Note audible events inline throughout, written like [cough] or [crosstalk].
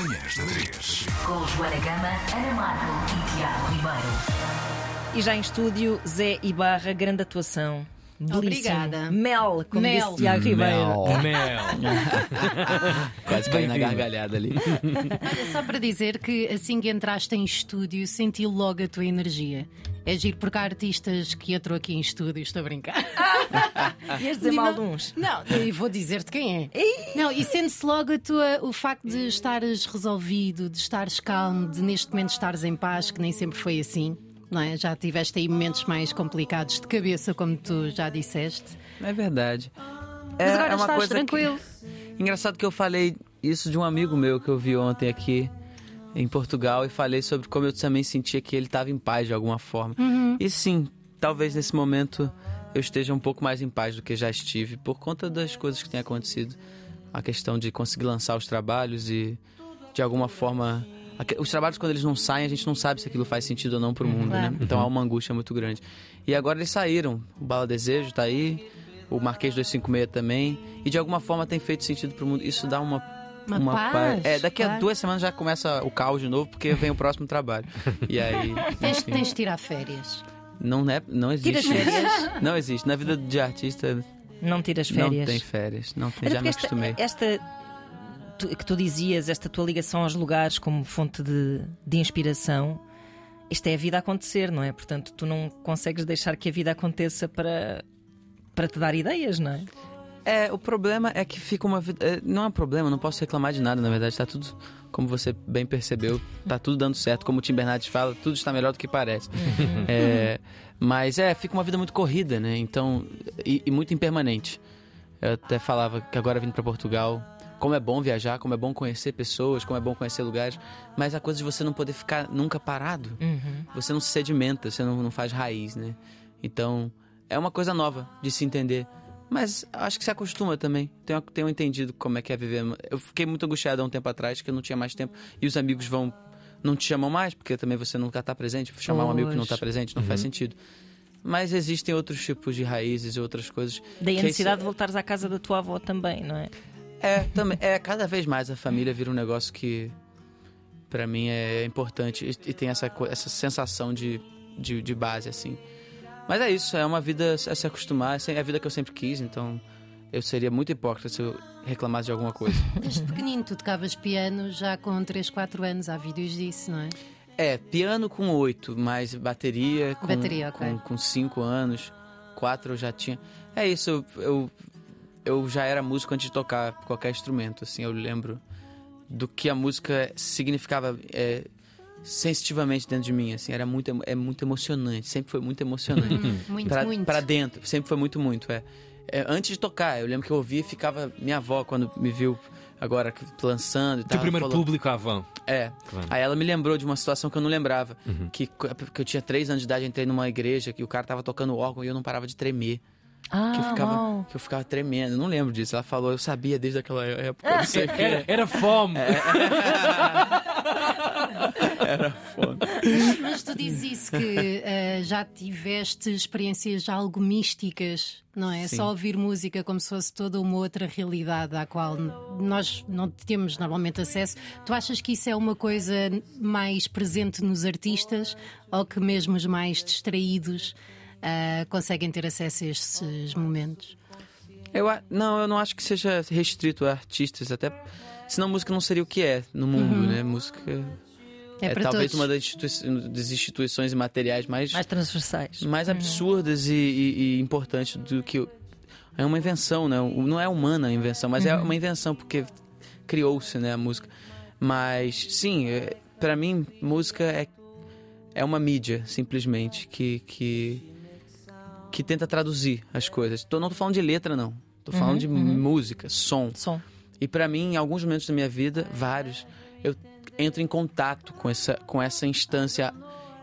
Manhãs da 3. Com Joana Gama, Ana Marco e Tiago Ribeiro. E já em estúdio, Zé Ibarra, grande atuação. Belíssimo. Obrigada. Mel, como Mel. disse Tiago Ribeiro. Mel. [laughs] Quase caí na gargalhada ali. Olha, só para dizer que assim que entraste em estúdio, senti logo a tua energia. É giro porque há artistas que entram aqui em estúdio, estou a brincar. [laughs] Ias dizer mal de uns. Não, e vou dizer-te quem é. Não, e sente-se logo a tua, o facto de estares resolvido, de estares calmo, de neste momento estares em paz, que nem sempre foi assim. Não é? Já tiveste aí momentos mais complicados de cabeça, como tu já disseste. É verdade. É, Mas agora é uma estás coisa tranquilo. Que... Engraçado que eu falei isso de um amigo meu que eu vi ontem aqui em Portugal e falei sobre como eu também sentia que ele estava em paz de alguma forma. Uhum. E sim, talvez nesse momento eu esteja um pouco mais em paz do que já estive por conta das coisas que têm acontecido. A questão de conseguir lançar os trabalhos e de alguma forma os trabalhos quando eles não saem a gente não sabe se aquilo faz sentido ou não pro mundo, Claro. né? Então há uma angústia muito grande. E agora eles saíram. O Bala Desejo tá aí, o Marquês 256 também, e de alguma forma tem feito sentido pro mundo. Isso dá uma Uma paz, É, daqui a claro. duas semanas já começa o caos de novo, porque vem o próximo trabalho. E aí. [laughs] Tens, tens de tirar férias. Não, é, não existe. Tiras férias? [laughs] Não existe. Na vida de artista Não tiras férias. não tem férias. Não tem, já me acostumei. esta, esta tu- que tu dizias, esta tua ligação aos lugares como fonte de, de inspiração, isto é a vida a acontecer, não é? Portanto, tu não consegues deixar que a vida aconteça para, para te dar ideias, não é? É, o problema é que fica uma vida. é, Não é um problema, não posso reclamar de nada, na verdade, tá tudo, como você bem percebeu, tá tudo dando certo. Como o Tim Bernardes fala, tudo está melhor do que parece. É, mas é, fica uma vida muito corrida, né? Então. E, e muito impermanente. Eu até falava que agora vindo para Portugal, como é bom viajar, como é bom conhecer pessoas, como é bom conhecer lugares, mas a coisa de você não poder ficar nunca parado. Você não se sedimenta, você não, não faz raiz, né? Então, é uma coisa nova de se entender. Mas acho que se acostuma também. Tenho, tenho entendido como é que é viver. Eu fiquei muito angustiado há um tempo atrás, que eu não tinha mais tempo. E os amigos vão. Não te chamam mais, porque também você nunca está presente. Chamar um amigo que não está presente não faz sentido. Mas existem outros tipos de raízes e outras coisas. Daí a necessidade de voltares à casa da tua avó também, não é? É, também. É, cada vez mais a família vira um negócio que, pra mim, é importante. E, e tem essa, essa sensação de, de, de base, assim. Mas é isso, é uma vida a se acostumar. É a vida que eu sempre quis, então eu seria muito hipócrita se eu reclamasse de alguma coisa. [laughs] Desde pequenino, tu tocavas piano já com 3, 4 anos. Há vídeos disso, não é? É, piano com oito, mas bateria com, Bateria, ok. com, com cinco anos. Quatro eu já tinha. É isso, eu, eu, eu já era músico antes de tocar qualquer instrumento, assim, eu lembro do que a música significava é, sensitivamente dentro de mim, assim, era muito, é muito emocionante, sempre foi muito emocionante. [laughs] Muito, pra, muito. pra dentro, sempre foi muito, muito, é. É, Antes de tocar, eu lembro que eu ouvia e ficava. Minha avó, quando me viu agora lançando e tal. Teu primeiro falou- público à van. é. Claro. Aí ela me lembrou de uma situação que eu não lembrava. Uhum. Que, que eu tinha três anos de idade, entrei numa igreja que o cara tava tocando órgão e eu não parava de tremer. Ah, Que eu ficava, uau. que eu ficava tremendo. Eu não lembro disso. Ela falou, eu sabia desde aquela época. Não sei que. Era, era fome. [laughs] Era foda. Mas tu dizes isso que eh, já tiveste experiências algo místicas, não é? Sim. Só ouvir música como se fosse toda uma outra realidade à qual nós não temos normalmente acesso. Tu achas que isso é uma coisa mais presente nos artistas ou que mesmo os mais distraídos ah, conseguem ter acesso a esses momentos? Eu, não, eu não acho que seja restrito a artistas. Até. Senão música não seria o que é no mundo, né? Música É, é, talvez todos. uma das, institui- das instituições e materiais mais Mais transversais. mais absurdas e, e- e importantes do que. É uma invenção, né? Não é humana a invenção, mas é uma invenção porque criou-se, né, a música. Mas, sim, é, para mim, música é, é uma mídia, simplesmente, que, que, que tenta traduzir as coisas. Tô, não tô falando de letra, não. Tô falando de música, som. Som. E pra mim, em alguns momentos da minha vida, vários, eu entro em contato com essa, com essa instância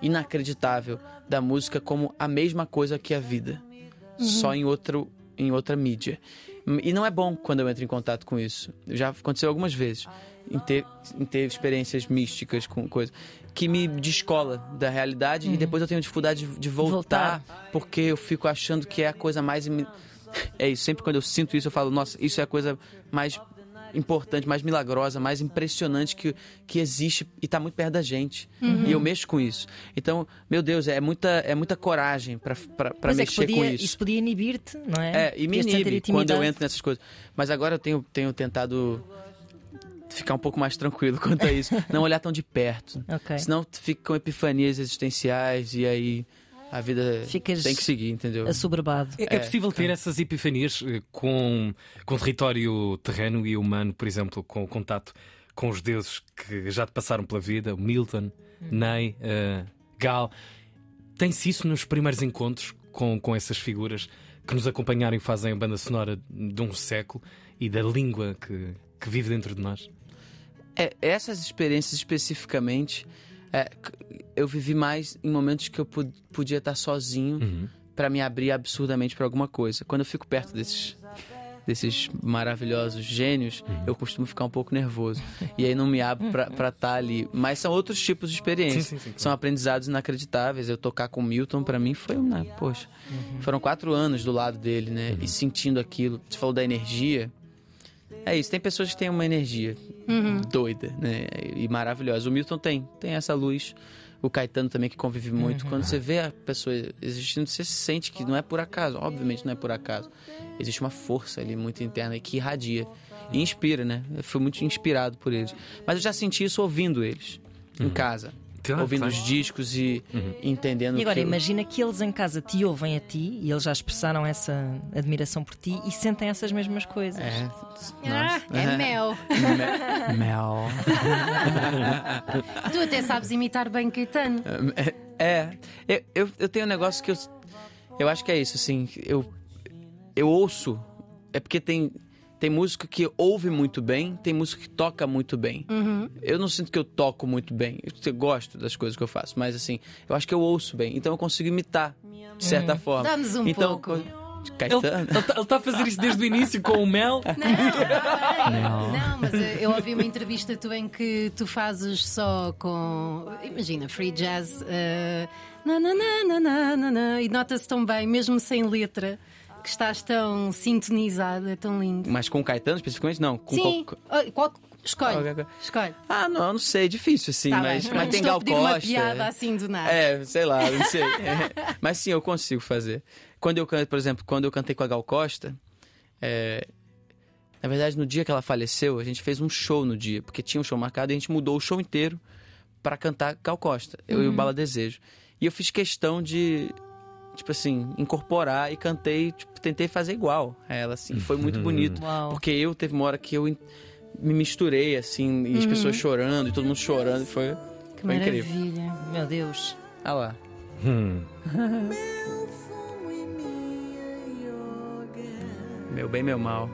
inacreditável da música como a mesma coisa que a vida, só em outro em outra mídia. E não é bom quando eu entro em contato com isso. Já aconteceu algumas vezes em ter, em ter experiências místicas com coisa que me descola da realidade e depois eu tenho dificuldade de, de voltar, porque eu fico achando que é a coisa mais [laughs] é isso, sempre quando eu sinto isso eu falo, nossa, isso é a coisa mais importante, mais milagrosa, mais impressionante que, que existe e está muito perto da gente. E eu mexo com isso. Então, meu Deus, é muita, é muita coragem para é, mexer podia, com isso. podia inibir-te, não é? É, e me inibe quando eu entro nessas coisas. Mas agora eu tenho, tenho tentado ficar um pouco mais tranquilo [laughs] quanto a isso. Não olhar tão de perto. Ok. Senão tu fica com epifanias existenciais e aí a vida Ficas tem que seguir, entendeu? Assoberbado. É, é possível ter essas epifanias eh, com, com território terreno e humano, por exemplo, com o contato com os deuses que já te passaram pela vida, o Milton, Ney, eh, Gal. Tem-se isso nos primeiros encontros com, com essas figuras que nos acompanharam e fazem a banda sonora de um século e da língua que, que vive dentro de nós? É, essas experiências especificamente, é, eu vivi mais em momentos que eu podia estar sozinho Uhum. pra me abrir absurdamente pra alguma coisa. Quando eu fico perto desses desses maravilhosos gênios, Uhum. eu costumo ficar um pouco nervoso. E aí não me abro pra [laughs] estar ali. Mas são outros tipos de experiências. Sim, sim, sim, claro. São aprendizados inacreditáveis. Eu tocar com o Milton, pra mim, foi uma. Poxa, foram quatro anos do lado dele, né? Uhum. E sentindo aquilo. Você falou da energia. É isso, tem pessoas que têm uma energia doida, né? E maravilhosa. O Milton tem, tem essa luz. O Caetano também, que convive muito. Quando você vê a pessoa existindo, você sente que não é por acaso. Obviamente não é por acaso. Existe uma força ali muito interna que irradia. E inspira, né? Eu fui muito inspirado por eles. Mas eu já senti isso ouvindo eles, em casa. Claro, ouvindo claro. os discos e entendendo E agora que eu- imagina que eles em casa te ouvem a ti e eles já expressaram essa admiração por ti e sentem essas mesmas coisas. É, Ah, é mel. me- mel. [laughs] Tu até sabes imitar bem Caetano. É, eu, eu, eu tenho um negócio que eu. Eu acho que é isso, assim. Eu, eu ouço. É porque tem, tem música que ouve muito bem, tem música que toca muito bem. Eu não sinto que eu toco muito bem. Eu, gosto das coisas que eu faço, mas assim, eu acho que eu ouço bem. Então eu consigo imitar, de certa forma. Dá-nos um então, pouco. co- Ele Caetano. está a fazer isso desde o início com o Mel. Não, não, mas eh, eu ouvi uma entrevista tua em que tu fazes só com. Imagina, free jazz. na, na, na, na, na, na, na, e nota-se tão bem, mesmo sem letra, que estás tão sintonizado, é tão lindo. Mas com o Caetano especificamente? Não. Com Sim, qual- qual- escolhe. Escolhe. Ah, não, eu não sei, é difícil, assim, Tá mas, bem. mas [laughs] tem Gal a pedir uma Costa. piada assim do nada. É, sei lá, não sei. É, [laughs] Mas sim, eu consigo fazer. Quando eu canto, por exemplo, quando eu cantei com a Gal Costa, é, na verdade, no dia que ela faleceu, a gente fez um show no dia, porque tinha um show marcado e a gente mudou o show inteiro pra cantar Gal Costa, eu Uhum. e o Bala Desejo. E eu fiz questão de, tipo assim, incorporar e cantei, tipo, tentei fazer igual a ela, assim. e Foi [laughs] muito bonito. Uau. Porque eu teve uma hora que eu me misturei, assim, e as pessoas chorando, e todo mundo chorando, e foi, Uhum. que foi incrível. maravilha. Meu Deus. Ah lá. Hum. Meu bem, meu mal.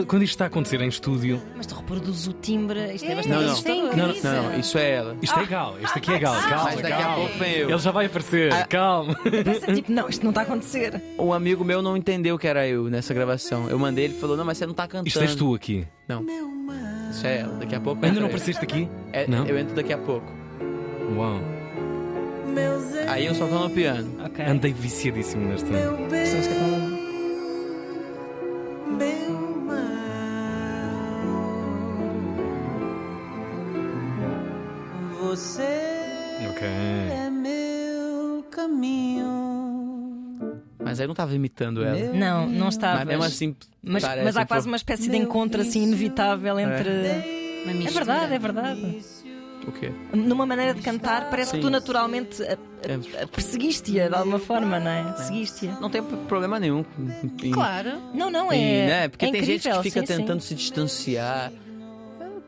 Quando quando isto está a acontecer em estúdio, Mas tu reproduzes o timbre, isto é, É, bastante Não, não. assustador. Não, Não, não, isso é ela. isto é Gal, este aqui é Gal. Calma, Mas daqui a calma. pouco vem eu. Ele já vai aparecer, Ah. calma. Pensa, tipo, não, isto não está a acontecer. Um amigo meu não entendeu que era eu nessa gravação. Eu mandei, ele falou, não, mas você não tá cantando. Isto és tu aqui. Não. Isso é ela. Daqui a pouco Ainda não apareceste aqui? É, Não? Eu entro daqui a pouco. Uau. Aí eu só tô no piano. Ok. Andei viciadíssimo nesta. Esta música é tão- Ok. Mas aí eu não tava imitando ela. Não, não estava. Mas mesmo assim, Mas, mas há quase uma espécie de encontro assim inevitável entre. Uma É mistura. verdade, é verdade. O quê? Numa maneira de cantar, parece que Sim. tu naturalmente É. perseguiste-a de alguma forma, não é? Seguiste-a. Não tem problema nenhum. em- Claro. Não, não, em, é. né? Porque é tem gente que incrível, fica sim, sim. tentando se distanciar.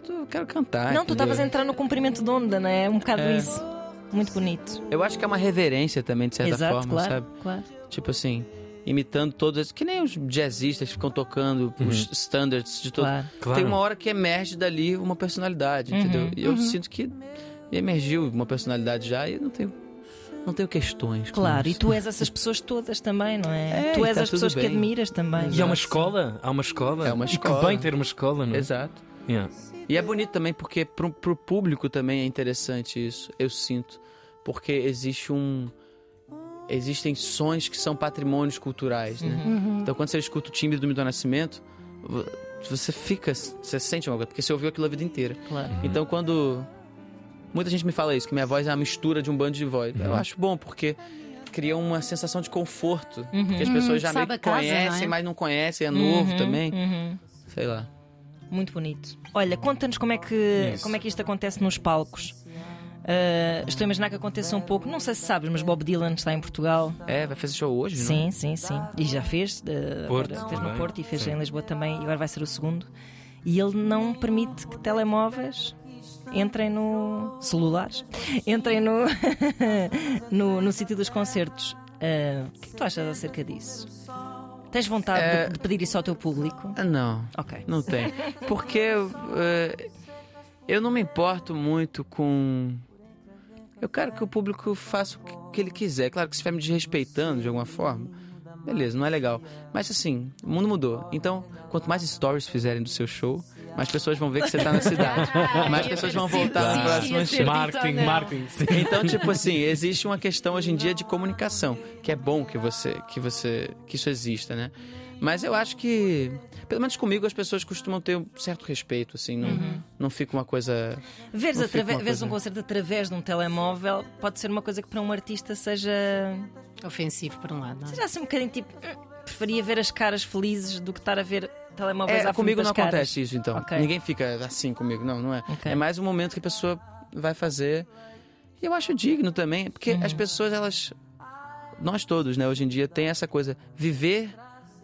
Eu, quero cantar. Não, tu entendeu? estavas a entrar no comprimento de onda, não é? Um bocado É. isso. Muito bonito. Eu acho que é uma reverência também, de certa Exato, forma, claro, sabe? claro. Tipo assim, imitando todos esses. Que nem os jazzistas que ficam tocando os standards de todo. Claro. Claro. Tem uma hora que emerge dali uma personalidade, entendeu? E eu sinto que emergiu uma personalidade já e não tenho, não tenho questões. Claro, e tu és [laughs] essas pessoas todas também, não é? É, tu e és tá as pessoas que bem. admiras também. E há uma Exato. escola? Há uma escola? É uma E escola. que bem ter uma escola, não é? Exato. Yeah. E é bonito também porque pro, pro público também é interessante isso, eu sinto. Porque existe um. existem sons que são patrimônios culturais, né? Então quando você escuta o timbre do Milton Nascimento, vo- você fica, você sente uma coisa, porque você ouviu aquilo a vida inteira. Claro. Então quando muita gente me fala isso, que minha voz é a mistura de um bando de voz, Uhum. eu acho bom porque cria uma sensação de conforto, que as pessoas já meio que casa, conhecem, não é? mas não conhecem, é novo também. Uhum. Sei lá. Muito bonito. Olha, conta-nos como é que como é que isto acontece nos palcos. Ah, estou a imaginar que aconteça um pouco, não sei se sabes, mas Bob Dylan está em Portugal. É, vai fazer show hoje, não? Sim, sim, sim. E já fez. eh, Porto agora fez no. Porto e fez Sim. em Lisboa também. E agora vai ser o segundo. E ele não permite que telemóveis entrem no. celulares entrem no. [laughs] no, no sítio dos concertos. Ah, o que é que tu achas acerca disso? Tens vontade de- É- de, pedir isso ao teu público? Ah, não. Ok. Não tem. Porque eh, eu não me importo muito com. Eu quero que o público faça o que- que ele quiser. Claro que se estiver me desrespeitando de alguma forma, beleza, não é legal. Mas assim, o mundo mudou. Então, quanto mais stories fizerem do seu show, mais pessoas vão ver que você tá na cidade. [laughs] mais pessoas vão voltar no próximo show. Marketing, Então, marketing. Sim. Então, tipo [laughs] assim, existe uma questão hoje em dia de comunicação, que é bom que você, que você, que isso exista, né? Mas eu acho que, pelo menos comigo, as pessoas costumam ter um certo respeito, assim, não, não fica uma coisa. Veres, atrave- uma veres coisa- um concerto através de um telemóvel pode ser uma coisa que para um artista seja. Ofensivo, por um lado. Não é? seja assim um bocadinho tipo. "Hum, Preferia ver as caras felizes do que estar a ver telemóveis É, à comigo não caras. acontece isso, então. Ok. Ninguém fica assim comigo, não, não é. Ok. É mais um momento que a pessoa vai fazer. E eu acho digno também, porque Uhum. as pessoas, elas. Nós todos, né, hoje em dia, tem essa coisa. Viver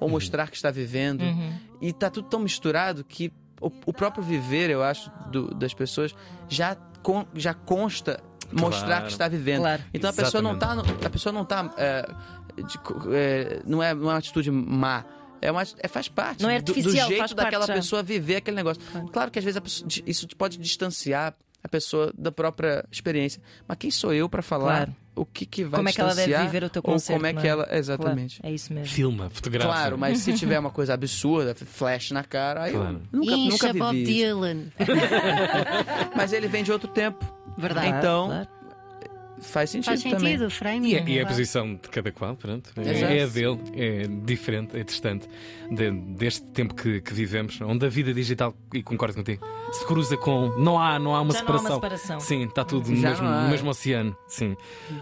ou mostrar que está vivendo. Uhum. E tá tudo tão misturado que o, o próprio viver, eu acho, do- das pessoas já, con- já consta mostrar Claro. que está vivendo. Claro. Então a pessoa não tá. A pessoa não tá. é, de é, não, é, não é uma atitude má. É uma, é, faz parte Não é do- do, artificial, jeito faz parte daquela já. pessoa viver aquele negócio. Claro, que às vezes a pessoa- isso pode distanciar a pessoa da própria experiência. Mas quem sou eu para falar Claro. o que, que vai Como é que ela deve distanciar viver o teu ou concerto? como é que ela. Exatamente. Claro, é isso mesmo. Filma, fotografa. Claro, mas se tiver uma coisa absurda, flash na cara, aí Claro. eu nunca, Incha nunca Bob vivi. isso. Dylan. [laughs] Mas ele vem de outro tempo. Verdade. Então, Claro. Faz sentido Faz também. sentido, o frame. E é, e é a posição de cada qual, pronto. É, é a dele, é diferente, é distante de- deste tempo que, que vivemos, onde a vida digital, e concordo contigo, se cruza com. Não há, não há uma Já não há separação. uma separação. Sim, está tudo no mesmo, no mesmo oceano. Sim.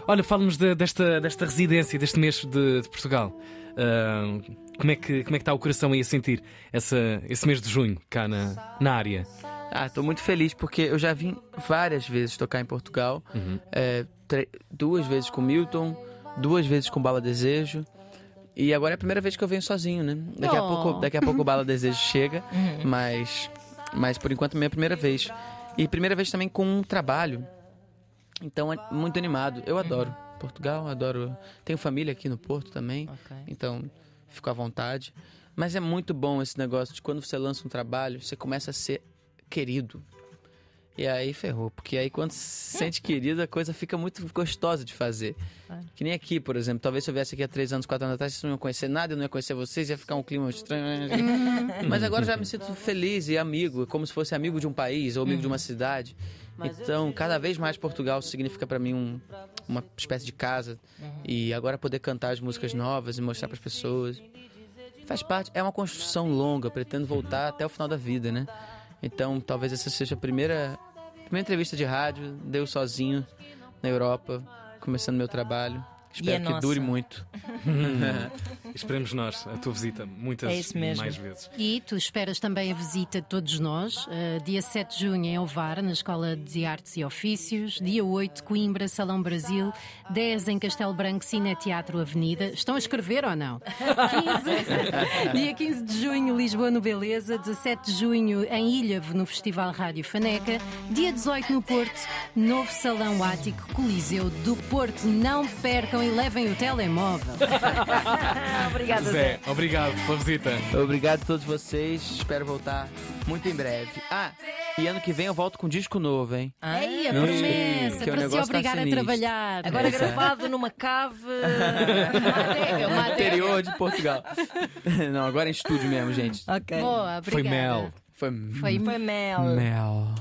Olha, fala-nos de- desta, desta residência, deste mês de, de Portugal. Ah, como, é que, como é que está o coração aí a sentir essa, esse mês de junho cá na, na área? Ah, tô muito feliz porque eu já vim várias vezes tocar em Portugal. É, tre- duas vezes com Milton, duas vezes com Bala Desejo. E agora é a primeira vez que eu venho sozinho, né? Daqui, a, Oh. pouco, daqui a pouco o Bala [laughs] Desejo chega, mas, mas por enquanto é a minha primeira vez. E primeira vez também com um trabalho. Então é muito animado. Eu adoro Portugal, adoro. Tenho família aqui no Porto também. Ok. Então, fico à vontade. Mas é muito bom esse negócio de quando você lança um trabalho, você começa a ser querido. E aí ferrou, porque aí quando se sente querido, a coisa fica muito gostosa de fazer. Que nem aqui, por exemplo. Talvez se eu viesse aqui há três anos, quatro anos atrás, vocês não iam conhecer nada, eu não ia conhecer vocês, ia ficar um clima estranho. Mas agora já me sinto feliz e amigo, como se fosse amigo de um país ou amigo de uma cidade. Então, cada vez mais Portugal significa pra mim um- uma espécie de casa. E agora poder cantar as músicas novas e mostrar pras pessoas. Faz parte, é uma construção longa, pretendo voltar até o final da vida, né? Então, talvez essa seja a primeira, primeira entrevista de rádio, deu sozinho na Europa, começando meu trabalho. Espero que nossa. dure muito. [laughs] Esperemos nós a tua visita muitas É isso mesmo. mais vezes. E tu esperas também a visita de todos nós, eh, dia 7 de junho em Ovar, na Escola de Artes e Ofícios, dia 8, Coimbra, Salão Brasil, 10 em Castelo Branco, Cine Teatro Avenida. Estão a escrever ou não? 15, [laughs] dia 15 de junho, Lisboa no Beleza, 17 de junho em Ilhavo, no Festival Rádio Faneca, dia 18 no Porto, novo Salão Ático, Coliseu do Porto. Não percam e levem o telemóvel. [laughs] Obrigada, Zé. Zé, obrigado pela visita. Obrigado a todos vocês, espero voltar muito em breve. Ah, e ano que vem eu volto com disco novo, hein? Aí a promessa, que para se negócio tá obrigar a sinistro. trabalhar. Agora Exato. gravado numa cave. [laughs] Adega. Interior de Portugal. [laughs] Não, agora é em estúdio mesmo, gente. ok. Boa, obrigada. Foi mel. Foi Foi Foi mel. mel.